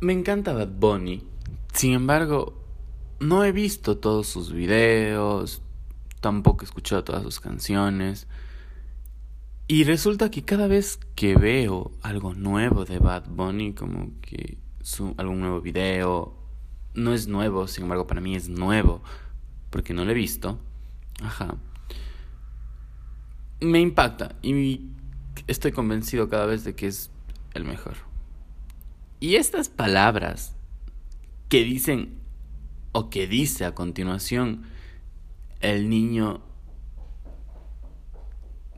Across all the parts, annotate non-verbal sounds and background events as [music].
Me encanta Bad Bunny. Sin embargo, no he visto todos sus videos, tampoco he escuchado todas sus canciones. Y resulta que cada vez que veo algo nuevo de Bad Bunny, como que su, algún nuevo video, no es nuevo, sin embargo para mí es nuevo, porque no lo he visto, ajá, me impacta y estoy convencido cada vez de que es el mejor. Y estas palabras que dicen o que dice a continuación el niño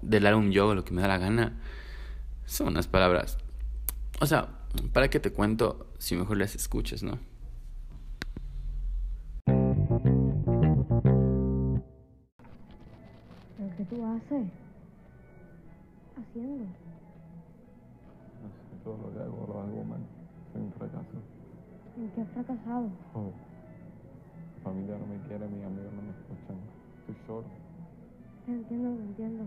del álbum Yo, lo que me da la gana, son unas palabras. O sea, ¿para qué te cuento si mejor las escuchas, no? ¿Qué tú haces? Haciendo. Todo lo que hago lo hago mal. Soy un fracaso. ¿En qué has fracasado? Oh. Mi familia no me quiere, mis amigos no me escuchan. Estoy solo. Te entiendo, te entiendo.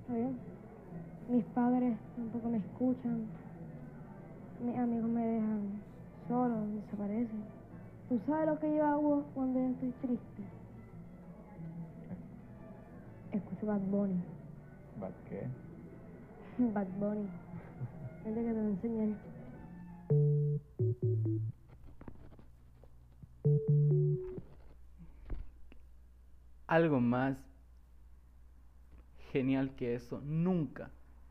¿Está bien? Mis padres tampoco me escuchan. Mis amigos me dejan solo, desaparecen. ¿Tú sabes lo que yo hago cuando yo estoy triste? Escucho Bad Bunny. ¿Bad qué? [laughs] Bad Bunny. Vente que te voy a enseñar. Algo más genial que eso. Nunca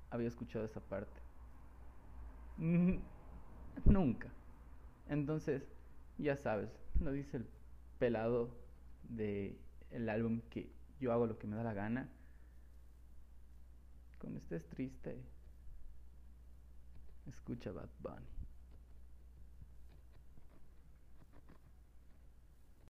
había escuchado esa parte. Nunca. Entonces, ya sabes, lo dice el pelado de el álbum que yo hago lo que me da la gana. Cuando estés triste, escucha Bad Bunny.